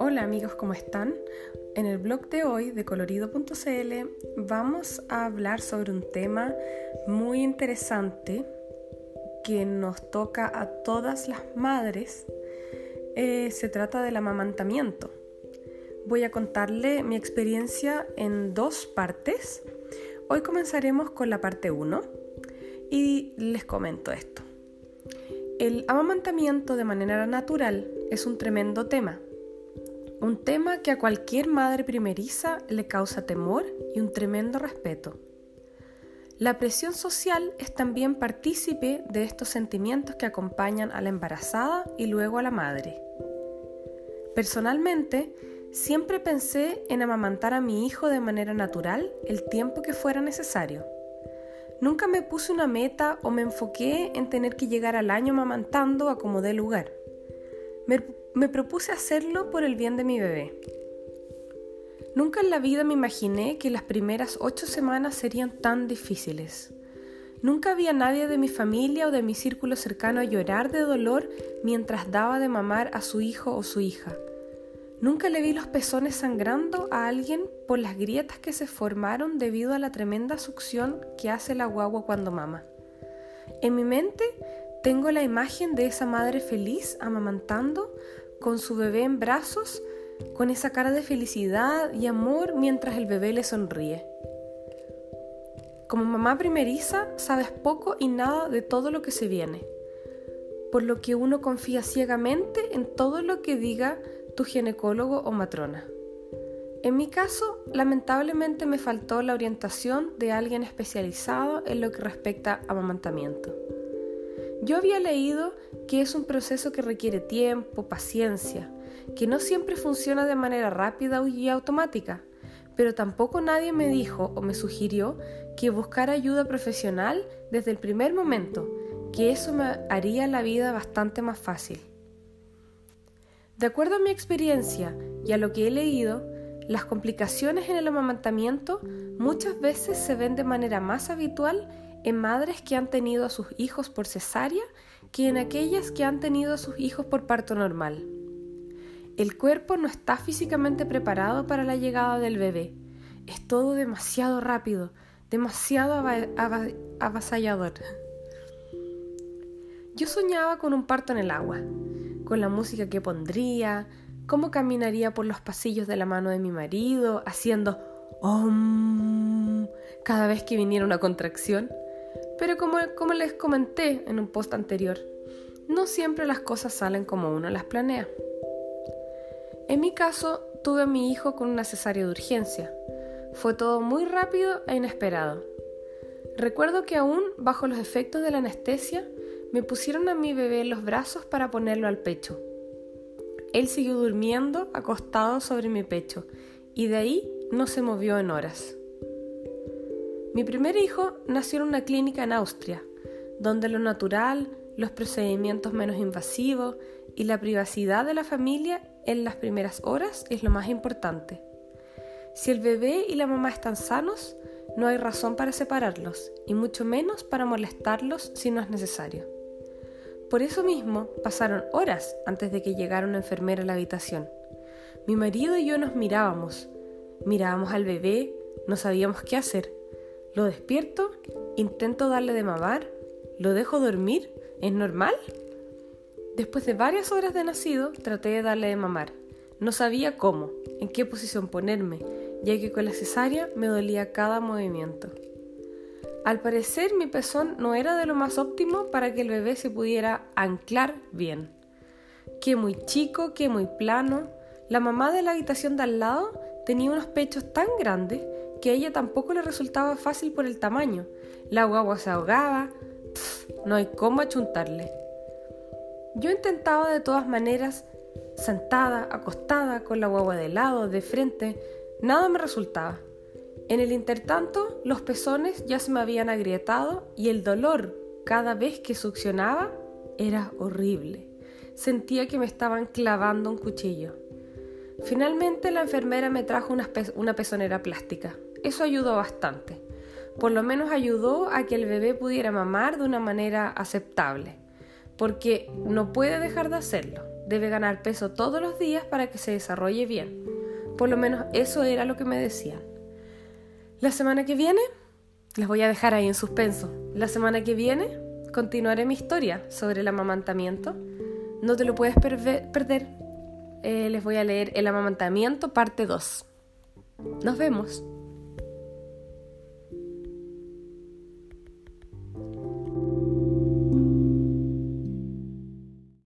Hola amigos, ¿cómo están? En el blog de hoy de colorido.cl vamos a hablar sobre un tema muy interesante que nos toca a todas las madres. Eh, se trata del amamantamiento. Voy a contarle mi experiencia en dos partes. Hoy comenzaremos con la parte 1 y les comento esto. El amamantamiento de manera natural es un tremendo tema un tema que a cualquier madre primeriza le causa temor y un tremendo respeto. La presión social es también partícipe de estos sentimientos que acompañan a la embarazada y luego a la madre. Personalmente, siempre pensé en amamantar a mi hijo de manera natural el tiempo que fuera necesario. Nunca me puse una meta o me enfoqué en tener que llegar al año amamantando a como dé lugar. Me me propuse hacerlo por el bien de mi bebé. Nunca en la vida me imaginé que las primeras ocho semanas serían tan difíciles. Nunca había nadie de mi familia o de mi círculo cercano a llorar de dolor mientras daba de mamar a su hijo o su hija. Nunca le vi los pezones sangrando a alguien por las grietas que se formaron debido a la tremenda succión que hace la guagua cuando mama. En mi mente tengo la imagen de esa madre feliz amamantando con su bebé en brazos, con esa cara de felicidad y amor mientras el bebé le sonríe. Como mamá primeriza, sabes poco y nada de todo lo que se viene, por lo que uno confía ciegamente en todo lo que diga tu ginecólogo o matrona. En mi caso, lamentablemente me faltó la orientación de alguien especializado en lo que respecta a amamantamiento. Yo había leído que es un proceso que requiere tiempo, paciencia, que no siempre funciona de manera rápida y automática, pero tampoco nadie me dijo o me sugirió que buscara ayuda profesional desde el primer momento, que eso me haría la vida bastante más fácil. De acuerdo a mi experiencia y a lo que he leído, las complicaciones en el amamantamiento muchas veces se ven de manera más habitual en madres que han tenido a sus hijos por cesárea que en aquellas que han tenido a sus hijos por parto normal. El cuerpo no está físicamente preparado para la llegada del bebé. Es todo demasiado rápido, demasiado avasallador. Yo soñaba con un parto en el agua, con la música que pondría, cómo caminaría por los pasillos de la mano de mi marido, haciendo om cada vez que viniera una contracción. Pero como, como les comenté en un post anterior, no siempre las cosas salen como uno las planea. En mi caso, tuve a mi hijo con una cesárea de urgencia. Fue todo muy rápido e inesperado. Recuerdo que aún bajo los efectos de la anestesia, me pusieron a mi bebé en los brazos para ponerlo al pecho. Él siguió durmiendo acostado sobre mi pecho y de ahí no se movió en horas. Mi primer hijo nació en una clínica en Austria, donde lo natural, los procedimientos menos invasivos y la privacidad de la familia en las primeras horas es lo más importante. Si el bebé y la mamá están sanos, no hay razón para separarlos y mucho menos para molestarlos si no es necesario. Por eso mismo pasaron horas antes de que llegara una enfermera a la habitación. Mi marido y yo nos mirábamos, mirábamos al bebé, no sabíamos qué hacer lo despierto, intento darle de mamar, lo dejo dormir, ¿es normal? Después de varias horas de nacido, traté de darle de mamar. No sabía cómo, en qué posición ponerme, ya que con la cesárea me dolía cada movimiento. Al parecer mi pezón no era de lo más óptimo para que el bebé se pudiera anclar bien. Que muy chico, que muy plano. La mamá de la habitación de al lado tenía unos pechos tan grandes que a ella tampoco le resultaba fácil por el tamaño. La guagua se ahogaba, no hay cómo achuntarle. Yo intentaba de todas maneras, sentada, acostada, con la guagua de lado, de frente, nada me resultaba. En el intertanto, los pezones ya se me habían agrietado y el dolor cada vez que succionaba era horrible. Sentía que me estaban clavando un cuchillo. Finalmente la enfermera me trajo una, una pezonera plástica. Eso ayudó bastante. Por lo menos ayudó a que el bebé pudiera mamar de una manera aceptable. porque no puede dejar de hacerlo. Debe ganar peso todos los días para que se desarrolle bien. Por lo menos eso era lo que me decían. La semana que viene, les voy a dejar ahí en suspenso. La semana que viene continuaré mi historia sobre el amamantamiento. No te lo puedes perder. Eh, les voy a leer El amamantamiento parte 2. Nos vemos.